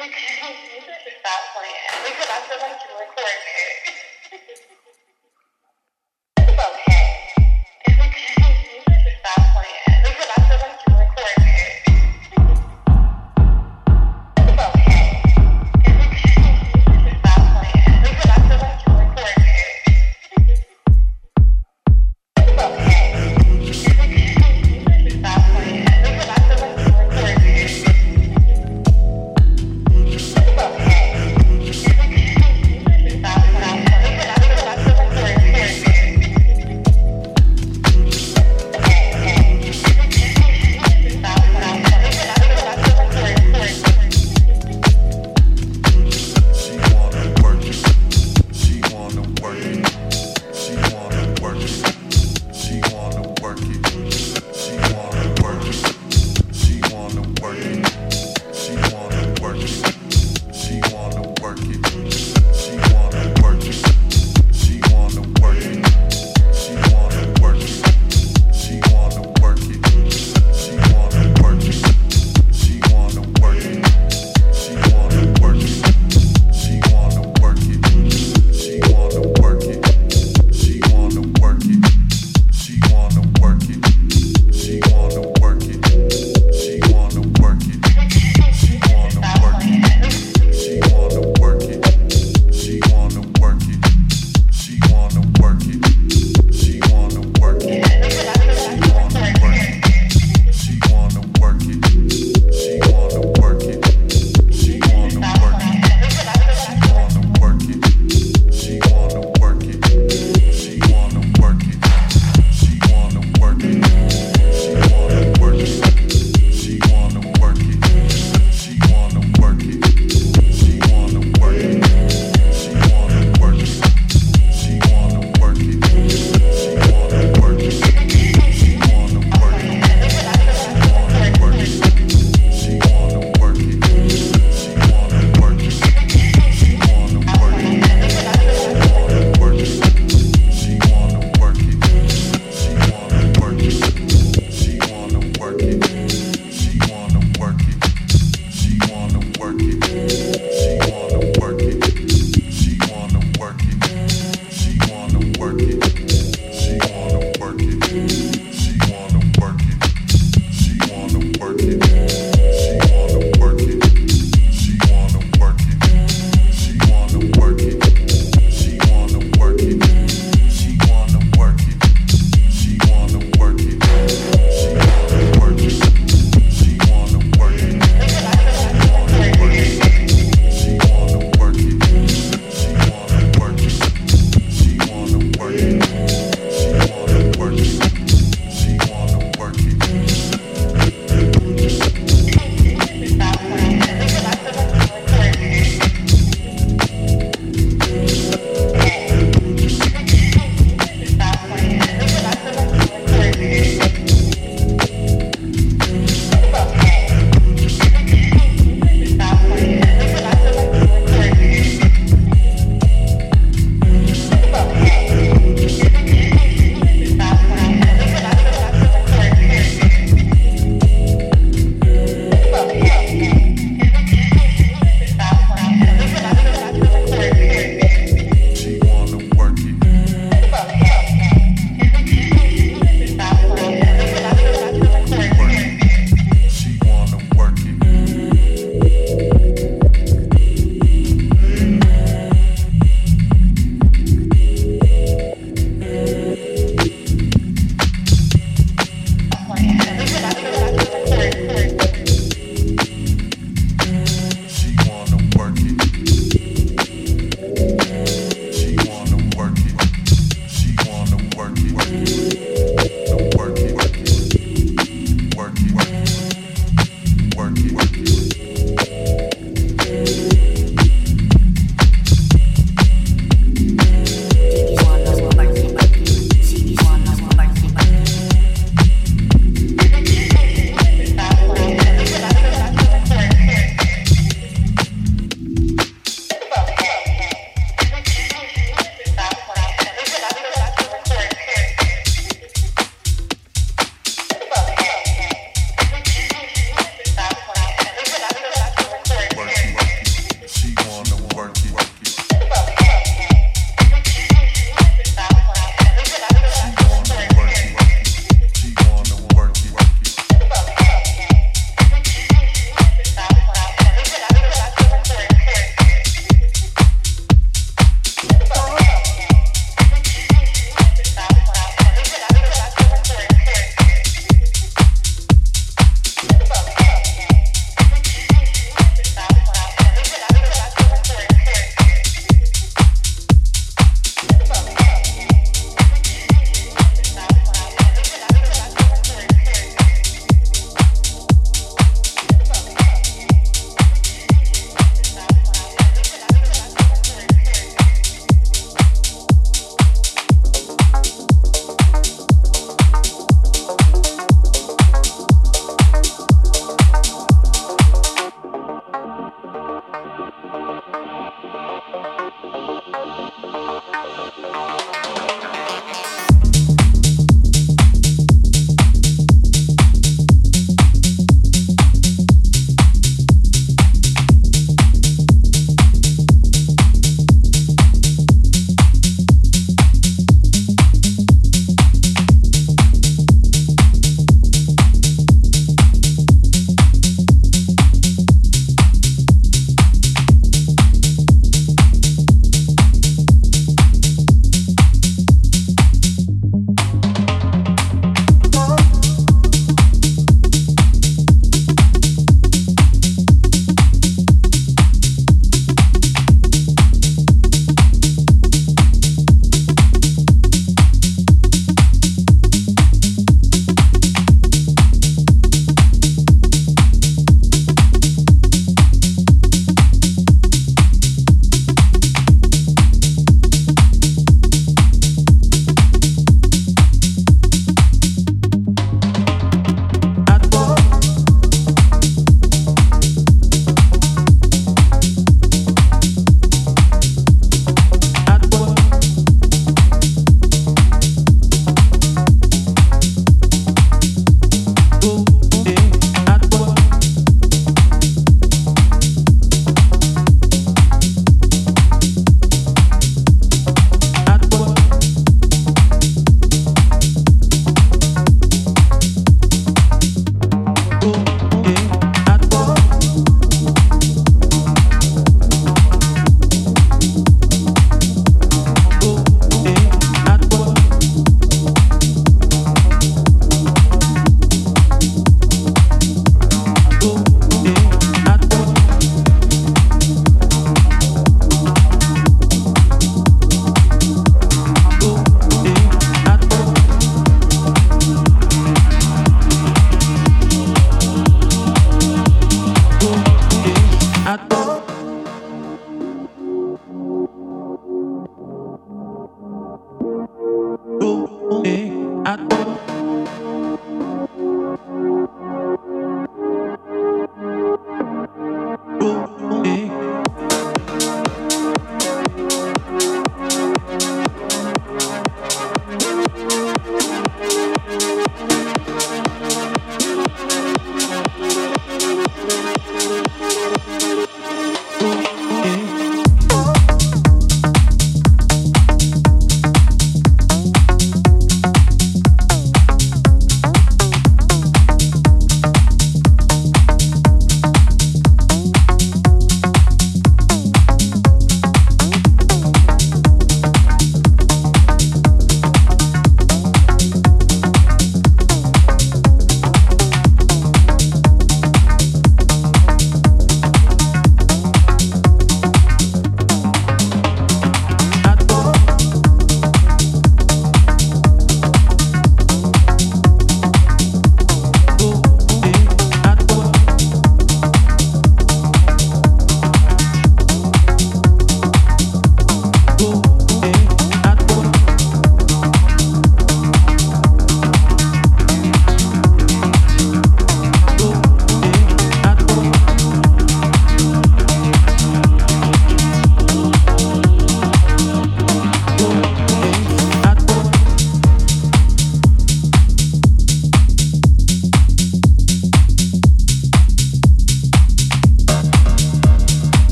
we could use it at that point. We could also like record it.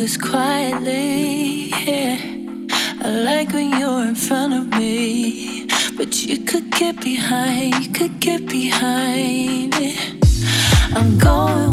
this quietly. Yeah. I like when you're in front of me, but you could get behind, you could get behind. it. I'm going.